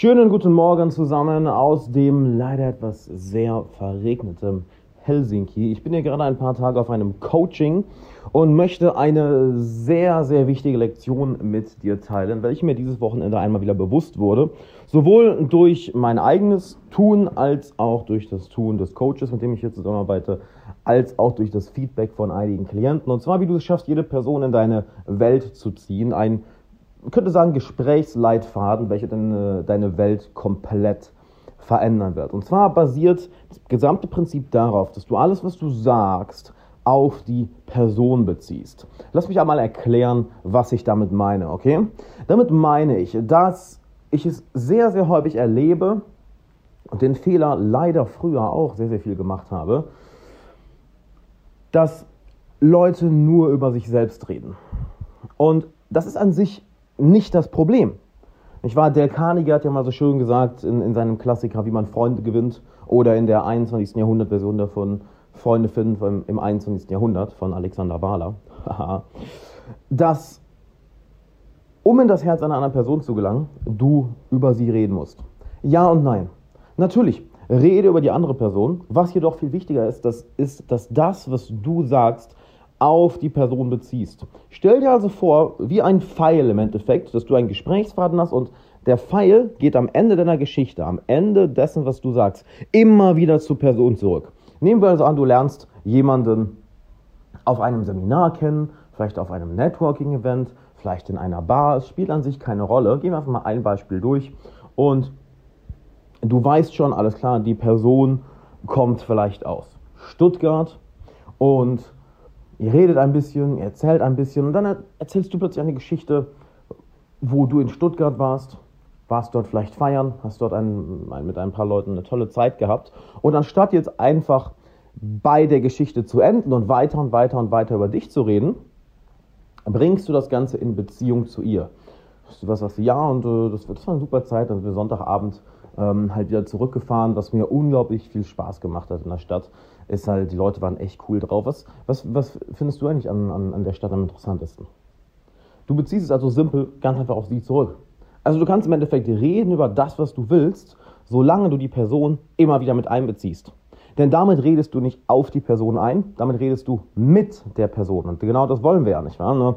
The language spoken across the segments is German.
Schönen guten Morgen zusammen aus dem leider etwas sehr verregneten Helsinki. Ich bin hier gerade ein paar Tage auf einem Coaching und möchte eine sehr, sehr wichtige Lektion mit dir teilen, welche mir dieses Wochenende einmal wieder bewusst wurde. Sowohl durch mein eigenes Tun als auch durch das Tun des Coaches, mit dem ich hier zusammenarbeite, als auch durch das Feedback von einigen Klienten. Und zwar, wie du es schaffst, jede Person in deine Welt zu ziehen. Ein könnte sagen, Gesprächsleitfaden, welcher deine, deine Welt komplett verändern wird. Und zwar basiert das gesamte Prinzip darauf, dass du alles, was du sagst, auf die Person beziehst. Lass mich einmal erklären, was ich damit meine, okay? Damit meine ich, dass ich es sehr, sehr häufig erlebe und den Fehler leider früher auch sehr, sehr viel gemacht habe, dass Leute nur über sich selbst reden. Und das ist an sich nicht das Problem. Ich war, Del Carnegie hat ja mal so schön gesagt in, in seinem Klassiker, wie man Freunde gewinnt, oder in der 21. Jahrhundert-Version davon, Freunde finden im 21. Jahrhundert von Alexander Wahler, dass, um in das Herz einer anderen Person zu gelangen, du über sie reden musst. Ja und nein. Natürlich, rede über die andere Person. Was jedoch viel wichtiger ist, das ist, dass das, was du sagst, auf die Person beziehst. Stell dir also vor, wie ein Pfeil im Endeffekt, dass du einen Gesprächsfaden hast und der Pfeil geht am Ende deiner Geschichte, am Ende dessen, was du sagst, immer wieder zur Person zurück. Nehmen wir also an, du lernst jemanden auf einem Seminar kennen, vielleicht auf einem Networking-Event, vielleicht in einer Bar. Es spielt an sich keine Rolle. Gehen wir einfach mal ein Beispiel durch. Und du weißt schon, alles klar, die Person kommt vielleicht aus Stuttgart und Ihr redet ein bisschen, ihr erzählt ein bisschen und dann erzählst du plötzlich eine Geschichte, wo du in Stuttgart warst, warst dort vielleicht feiern, hast dort ein, ein, mit ein paar Leuten eine tolle Zeit gehabt und anstatt jetzt einfach bei der Geschichte zu enden und weiter und weiter und weiter über dich zu reden, bringst du das Ganze in Beziehung zu ihr. Du sagst du, ja, und äh, das, das war eine super Zeit, dann sind wir Sonntagabend ähm, halt wieder zurückgefahren, was mir unglaublich viel Spaß gemacht hat in der Stadt ist halt, die Leute waren echt cool drauf. Was, was, was findest du eigentlich an, an, an der Stadt am interessantesten? Du beziehst es also simpel ganz einfach auf sie zurück. Also du kannst im Endeffekt reden über das, was du willst, solange du die Person immer wieder mit einbeziehst. Denn damit redest du nicht auf die Person ein, damit redest du mit der Person. Und genau das wollen wir ja nicht. Wahr? Ne?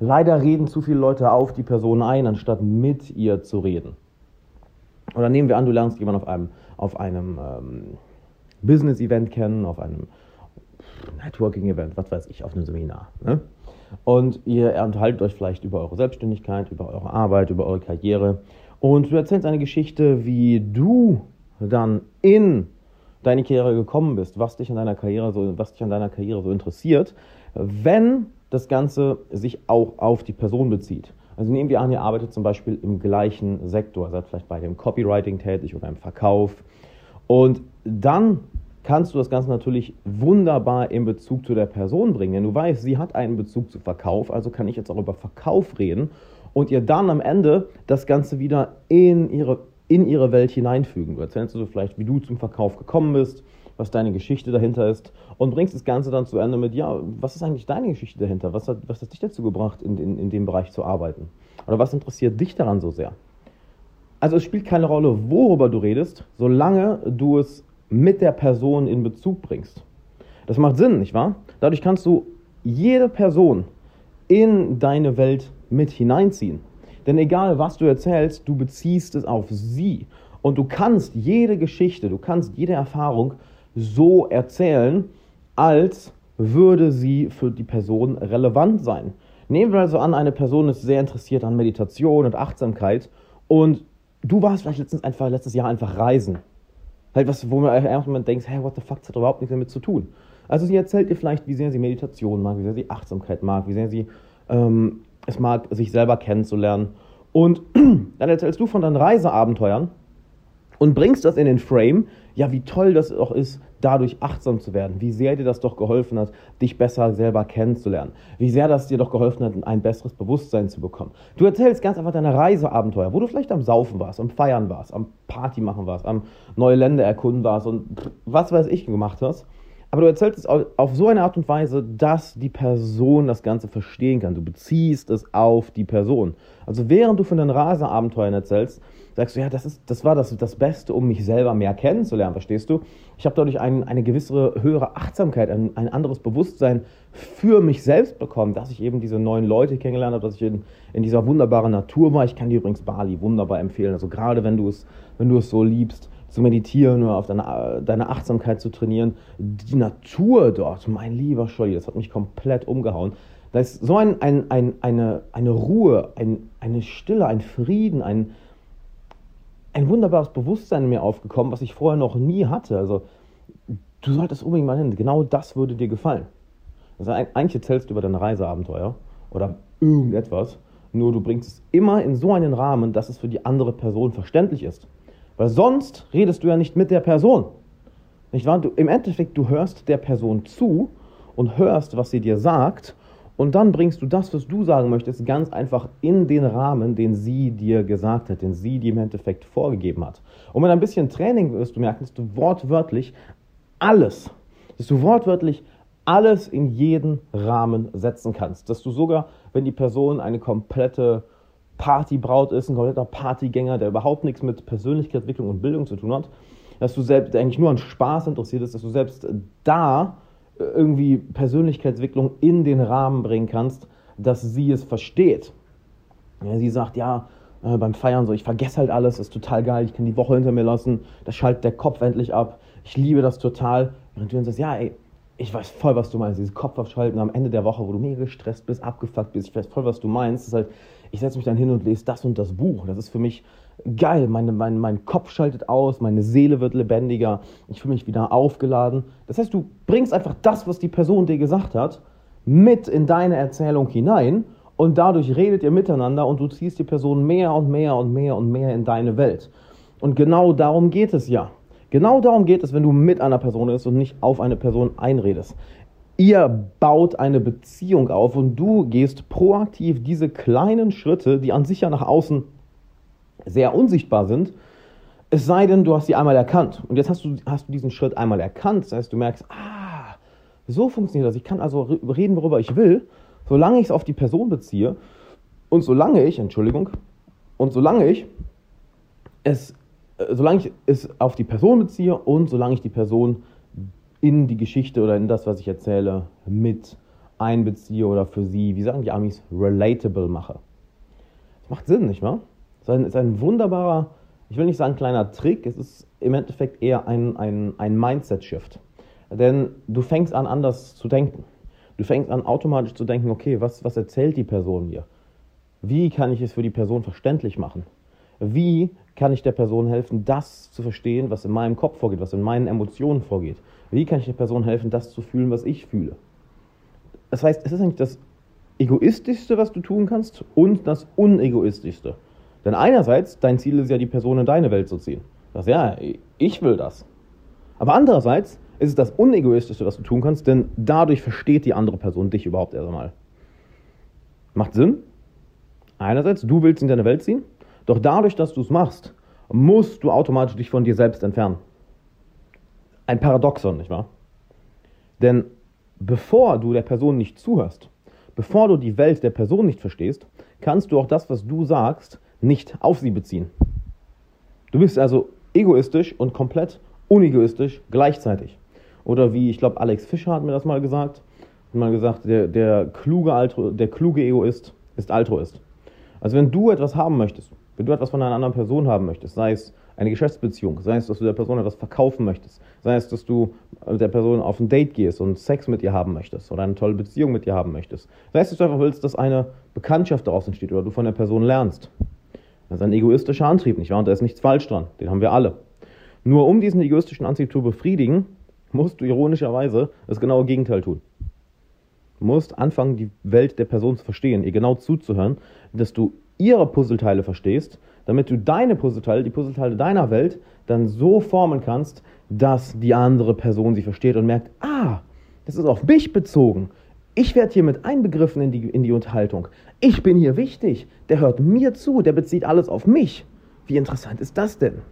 Leider reden zu viele Leute auf die Person ein, anstatt mit ihr zu reden. Oder nehmen wir an, du lernst jemanden auf einem, auf einem ähm, Business-Event kennen, auf einem Networking-Event, was weiß ich, auf einem Seminar. Ne? Und ihr unterhaltet euch vielleicht über eure Selbstständigkeit, über eure Arbeit, über eure Karriere. Und du erzählst eine Geschichte, wie du dann in deine Karriere gekommen bist, was dich an deiner Karriere so, was dich an deiner Karriere so interessiert, wenn das Ganze sich auch auf die Person bezieht. Also nehmen wir an, ihr arbeitet zum Beispiel im gleichen Sektor, seid vielleicht bei dem Copywriting tätig oder im Verkauf. Und dann kannst du das Ganze natürlich wunderbar in Bezug zu der Person bringen. Denn du weißt, sie hat einen Bezug zu Verkauf, also kann ich jetzt auch über Verkauf reden und ihr dann am Ende das Ganze wieder in ihre, in ihre Welt hineinfügen. Du erzählst du also vielleicht, wie du zum Verkauf gekommen bist, was deine Geschichte dahinter ist und bringst das Ganze dann zu Ende mit, ja, was ist eigentlich deine Geschichte dahinter? Was hat, was hat dich dazu gebracht, in, in, in dem Bereich zu arbeiten? Oder was interessiert dich daran so sehr? Also es spielt keine Rolle, worüber du redest, solange du es mit der Person in Bezug bringst. Das macht Sinn, nicht wahr? Dadurch kannst du jede Person in deine Welt mit hineinziehen. Denn egal was du erzählst, du beziehst es auf sie. Und du kannst jede Geschichte, du kannst jede Erfahrung so erzählen, als würde sie für die Person relevant sein. Nehmen wir also an, eine Person ist sehr interessiert an Meditation und Achtsamkeit und du warst vielleicht letztens einfach, letztes Jahr einfach reisen Halt was, wo man erstmal denkt, hey, what the fuck, das hat überhaupt nichts damit zu tun. Also sie erzählt dir vielleicht, wie sehr sie Meditation mag, wie sehr sie Achtsamkeit mag, wie sehr sie ähm, es mag, sich selber kennenzulernen. Und dann erzählst du von deinen Reiseabenteuern und bringst das in den Frame, ja, wie toll das auch ist, dadurch achtsam zu werden, wie sehr dir das doch geholfen hat, dich besser selber kennenzulernen, wie sehr das dir doch geholfen hat, ein besseres Bewusstsein zu bekommen. Du erzählst ganz einfach deine Reiseabenteuer, wo du vielleicht am Saufen warst, am Feiern warst, am Party machen warst, am neue Länder erkunden warst und was weiß ich gemacht hast. Aber du erzählst es auf so eine Art und Weise, dass die Person das Ganze verstehen kann. Du beziehst es auf die Person. Also während du von deinen Reiseabenteuern erzählst, sagst du, ja, das, ist, das war das, das Beste, um mich selber mehr kennenzulernen, verstehst du? Ich habe dadurch ein, eine gewisse höhere Achtsamkeit, ein, ein anderes Bewusstsein für mich selbst bekommen, dass ich eben diese neuen Leute kennengelernt habe, dass ich in, in dieser wunderbaren Natur war. Ich kann dir übrigens Bali wunderbar empfehlen. Also gerade wenn du es, wenn du es so liebst, zu meditieren oder auf deine, deine Achtsamkeit zu trainieren. Die Natur dort, mein lieber Scholli, das hat mich komplett umgehauen. Da ist so ein, ein, ein, eine, eine Ruhe, ein, eine Stille, ein Frieden, ein, ein wunderbares Bewusstsein in mir aufgekommen, was ich vorher noch nie hatte. Also, du solltest unbedingt mal hin. Genau das würde dir gefallen. Also, eigentlich erzählst du über dein Reiseabenteuer oder irgendetwas, nur du bringst es immer in so einen Rahmen, dass es für die andere Person verständlich ist. Weil sonst redest du ja nicht mit der Person. Nicht wahr? Du, Im Endeffekt, du hörst der Person zu und hörst, was sie dir sagt und dann bringst du das, was du sagen möchtest, ganz einfach in den Rahmen, den sie dir gesagt hat, den sie dir im Endeffekt vorgegeben hat. Und mit ein bisschen Training wirst du merken, dass du wortwörtlich alles, dass du wortwörtlich alles in jeden Rahmen setzen kannst. Dass du sogar, wenn die Person eine komplette Partybraut ist, ein kompletter Partygänger, der überhaupt nichts mit Persönlichkeitsentwicklung und Bildung zu tun hat, dass du selbst eigentlich nur an Spaß interessiert ist, dass du selbst da irgendwie Persönlichkeitsentwicklung in den Rahmen bringen kannst, dass sie es versteht. Ja, sie sagt, ja, äh, beim Feiern so, ich vergesse halt alles, ist total geil, ich kann die Woche hinter mir lassen, das schaltet der Kopf endlich ab, ich liebe das total. Und du sagst, ja, ey, ich weiß voll, was du meinst, dieses Kopf abschalten am Ende der Woche, wo du mega gestresst bist, abgefuckt bist, ich weiß voll, was du meinst. Das ist halt, ich setze mich dann hin und lese das und das Buch. Das ist für mich geil. Meine, mein, mein Kopf schaltet aus, meine Seele wird lebendiger, ich fühle mich wieder aufgeladen. Das heißt, du bringst einfach das, was die Person dir gesagt hat, mit in deine Erzählung hinein und dadurch redet ihr miteinander und du ziehst die Person mehr und mehr und mehr und mehr in deine Welt. Und genau darum geht es ja. Genau darum geht es, wenn du mit einer Person bist und nicht auf eine Person einredest. Ihr baut eine Beziehung auf und du gehst proaktiv diese kleinen Schritte, die an sich ja nach außen sehr unsichtbar sind, es sei denn, du hast sie einmal erkannt. Und jetzt hast du, hast du diesen Schritt einmal erkannt. Das heißt, du merkst, ah, so funktioniert das. Ich kann also reden, worüber ich will, solange ich es auf die Person beziehe und solange ich, Entschuldigung, und solange ich es, solange ich es auf die Person beziehe und solange ich die Person in die Geschichte oder in das, was ich erzähle, mit einbeziehe oder für sie, wie sagen die Amis, relatable mache. Das macht Sinn, nicht wahr? Es ist ein wunderbarer, ich will nicht sagen kleiner Trick, es ist im Endeffekt eher ein, ein, ein Mindset-Shift. Denn du fängst an, anders zu denken. Du fängst an, automatisch zu denken, okay, was, was erzählt die Person mir? Wie kann ich es für die Person verständlich machen? Wie kann ich der Person helfen, das zu verstehen, was in meinem Kopf vorgeht, was in meinen Emotionen vorgeht? Wie kann ich der Person helfen, das zu fühlen, was ich fühle? Das heißt, es ist eigentlich das Egoistischste, was du tun kannst und das Unegoistischste. Denn einerseits, dein Ziel ist ja, die Person in deine Welt zu ziehen. Das ja, ich will das. Aber andererseits ist es das Unegoistischste, was du tun kannst, denn dadurch versteht die andere Person dich überhaupt erst einmal. Macht Sinn? Einerseits, du willst in deine Welt ziehen, doch dadurch, dass du es machst, musst du automatisch dich von dir selbst entfernen. Ein Paradoxon, nicht wahr? Denn bevor du der Person nicht zuhörst, bevor du die Welt der Person nicht verstehst, kannst du auch das, was du sagst, nicht auf sie beziehen. Du bist also egoistisch und komplett unegoistisch gleichzeitig. Oder wie, ich glaube, Alex Fischer hat mir das mal gesagt, hat mal gesagt, der, der, kluge Altru, der kluge Egoist ist Altruist. Also wenn du etwas haben möchtest, wenn du etwas von einer anderen Person haben möchtest, sei es eine Geschäftsbeziehung, sei es, dass du der Person etwas verkaufen möchtest, sei es, dass du der Person auf ein Date gehst und Sex mit ihr haben möchtest oder eine tolle Beziehung mit ihr haben möchtest, sei es, dass du einfach willst, dass eine Bekanntschaft daraus entsteht oder du von der Person lernst, das ist ein egoistischer Antrieb, nicht wahr? Und da ist nichts falsch dran. Den haben wir alle. Nur um diesen egoistischen Antrieb zu befriedigen, musst du ironischerweise das genaue Gegenteil tun. Du musst anfangen, die Welt der Person zu verstehen, ihr genau zuzuhören, dass du ihre Puzzleteile verstehst, damit du deine Puzzleteile, die Puzzleteile deiner Welt, dann so formen kannst, dass die andere Person sie versteht und merkt, ah, das ist auf mich bezogen. Ich werde hier mit einbegriffen in die, in die Unterhaltung. Ich bin hier wichtig. Der hört mir zu. Der bezieht alles auf mich. Wie interessant ist das denn?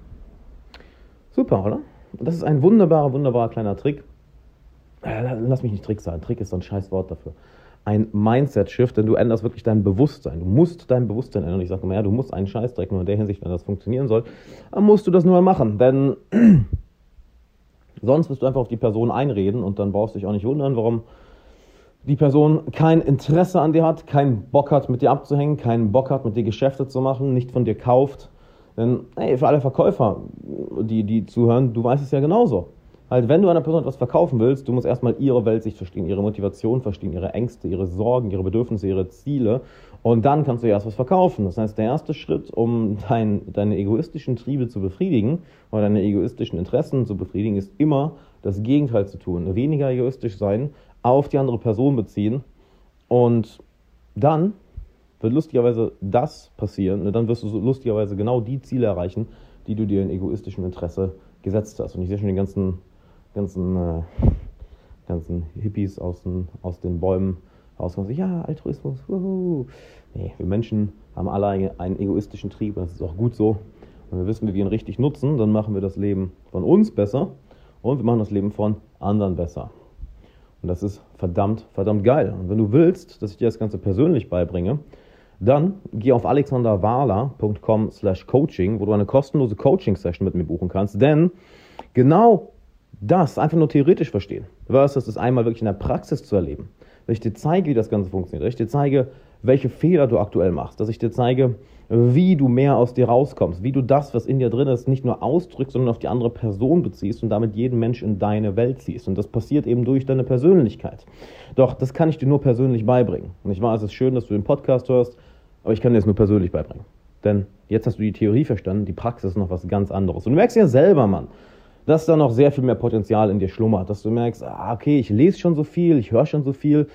Super, oder? Das ist ein wunderbarer, wunderbarer kleiner Trick. Äh, lass mich nicht Trick sagen. Trick ist so ein scheiß Wort dafür. Ein Mindset-Shift, denn du änderst wirklich dein Bewusstsein. Du musst dein Bewusstsein ändern. Ich sage immer, ja, du musst einen Scheißdreck nur in der Hinsicht, wenn das funktionieren soll, dann musst du das nur mal machen, denn sonst wirst du einfach auf die Person einreden und dann brauchst du dich auch nicht wundern, warum die Person kein Interesse an dir hat, keinen Bock hat, mit dir abzuhängen, keinen Bock hat, mit dir Geschäfte zu machen, nicht von dir kauft. Denn, ey, für alle Verkäufer, die, die zuhören, du weißt es ja genauso. Halt, wenn du einer Person etwas verkaufen willst, du musst erstmal ihre Weltsicht verstehen, ihre Motivation verstehen, ihre Ängste, ihre Sorgen, ihre Bedürfnisse, ihre Ziele. Und dann kannst du erst was verkaufen. Das heißt, der erste Schritt, um dein, deine egoistischen Triebe zu befriedigen oder deine egoistischen Interessen zu befriedigen, ist immer das Gegenteil zu tun. Weniger egoistisch sein, auf die andere Person beziehen und dann wird lustigerweise das passieren, ne, dann wirst du lustigerweise genau die Ziele erreichen, die du dir in egoistischem Interesse gesetzt hast. Und ich sehe schon die ganzen, ganzen, äh, ganzen Hippies aus den, aus den Bäumen rauskommen sagen, ja, Altruismus, wuhu. Nee, wir Menschen haben alle einen egoistischen Trieb und das ist auch gut so. Wenn wir wissen, wie wir ihn richtig nutzen, dann machen wir das Leben von uns besser und wir machen das Leben von anderen besser. Und das ist verdammt, verdammt geil. Und wenn du willst, dass ich dir das Ganze persönlich beibringe, dann geh auf alexanderwala.com slash coaching, wo du eine kostenlose Coaching-Session mit mir buchen kannst. Denn genau das einfach nur theoretisch verstehen, versus das einmal wirklich in der Praxis zu erleben, dass ich dir zeige, wie das Ganze funktioniert, dass ich dir zeige, welche Fehler du aktuell machst, dass ich dir zeige, wie du mehr aus dir rauskommst, wie du das, was in dir drin ist, nicht nur ausdrückst, sondern auf die andere Person beziehst und damit jeden Mensch in deine Welt ziehst. Und das passiert eben durch deine Persönlichkeit. Doch das kann ich dir nur persönlich beibringen. Und ich weiß, es ist schön, dass du den Podcast hörst, aber ich kann dir das nur persönlich beibringen. Denn jetzt hast du die Theorie verstanden, die Praxis ist noch was ganz anderes. Und du merkst ja selber, Mann, dass da noch sehr viel mehr Potenzial in dir schlummert, dass du merkst, ah, okay, ich lese schon so viel, ich höre schon so viel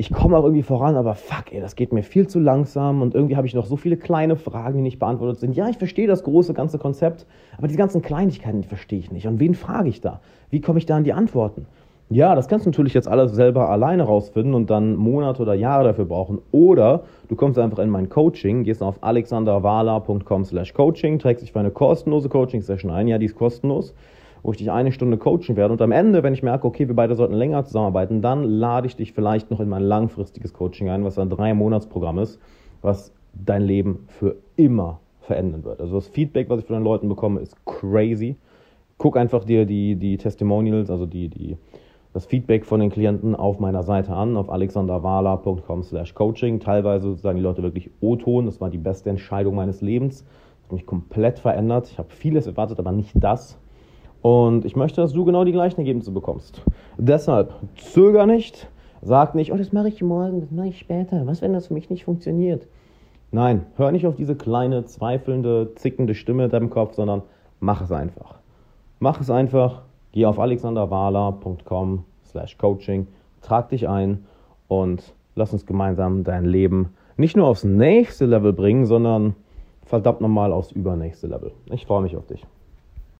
ich komme auch irgendwie voran, aber fuck, ey, das geht mir viel zu langsam und irgendwie habe ich noch so viele kleine Fragen, die nicht beantwortet sind. Ja, ich verstehe das große ganze Konzept, aber die ganzen Kleinigkeiten, die verstehe ich nicht. Und wen frage ich da? Wie komme ich da an die Antworten? Ja, das kannst du natürlich jetzt alles selber alleine rausfinden und dann Monate oder Jahre dafür brauchen. Oder du kommst einfach in mein Coaching, gehst auf alexanderwala.com slash coaching, trägst dich für eine kostenlose Coaching-Session ein. Ja, die ist kostenlos wo ich dich eine Stunde coachen werde. Und am Ende, wenn ich merke, okay, wir beide sollten länger zusammenarbeiten, dann lade ich dich vielleicht noch in mein langfristiges Coaching ein, was ein drei-Monats-Programm ist, was dein Leben für immer verändern wird. Also das Feedback, was ich von den Leuten bekomme, ist crazy. Guck einfach dir die, die Testimonials, also die, die, das Feedback von den Klienten auf meiner Seite an, auf alexanderwala.com slash coaching. Teilweise sagen die Leute wirklich O-Ton, das war die beste Entscheidung meines Lebens. Das hat mich komplett verändert. Ich habe vieles erwartet, aber nicht das. Und ich möchte, dass du genau die gleichen Ergebnisse bekommst. Deshalb zöger nicht, sag nicht, oh, das mache ich morgen, das mache ich später. Was, wenn das für mich nicht funktioniert? Nein, hör nicht auf diese kleine, zweifelnde, zickende Stimme in deinem Kopf, sondern mach es einfach. Mach es einfach, geh auf alexanderwala.com slash coaching, trag dich ein und lass uns gemeinsam dein Leben nicht nur aufs nächste Level bringen, sondern verdammt nochmal aufs übernächste Level. Ich freue mich auf dich.